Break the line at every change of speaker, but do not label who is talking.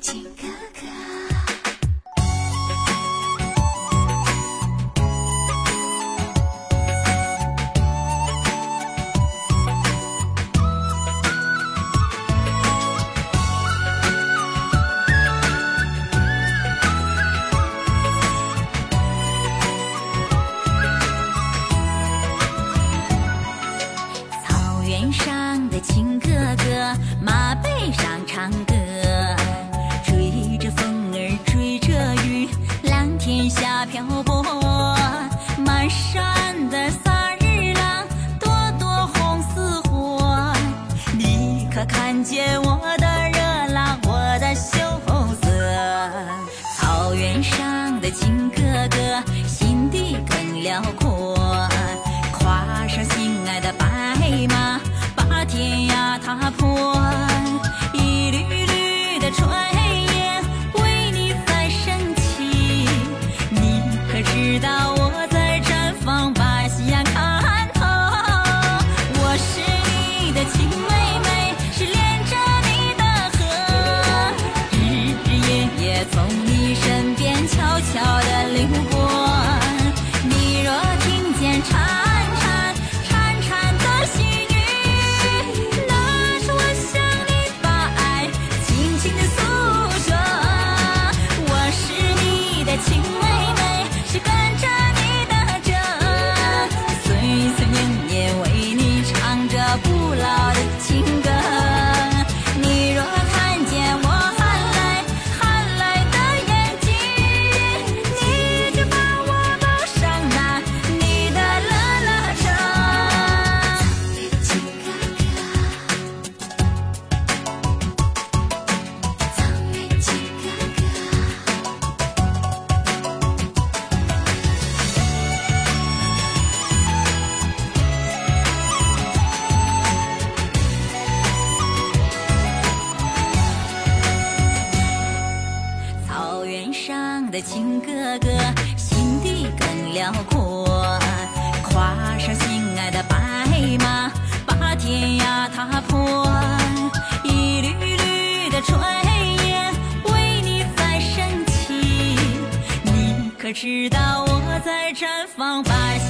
情哥哥。见我的热辣我的羞涩草原上的情哥哥心地更辽阔。跨上心爱的白马把天涯踏破。的情哥哥，心地更辽阔。跨上心爱的白马，把天涯踏破。一缕缕的炊烟为你在升起，你可知道我在毡房外。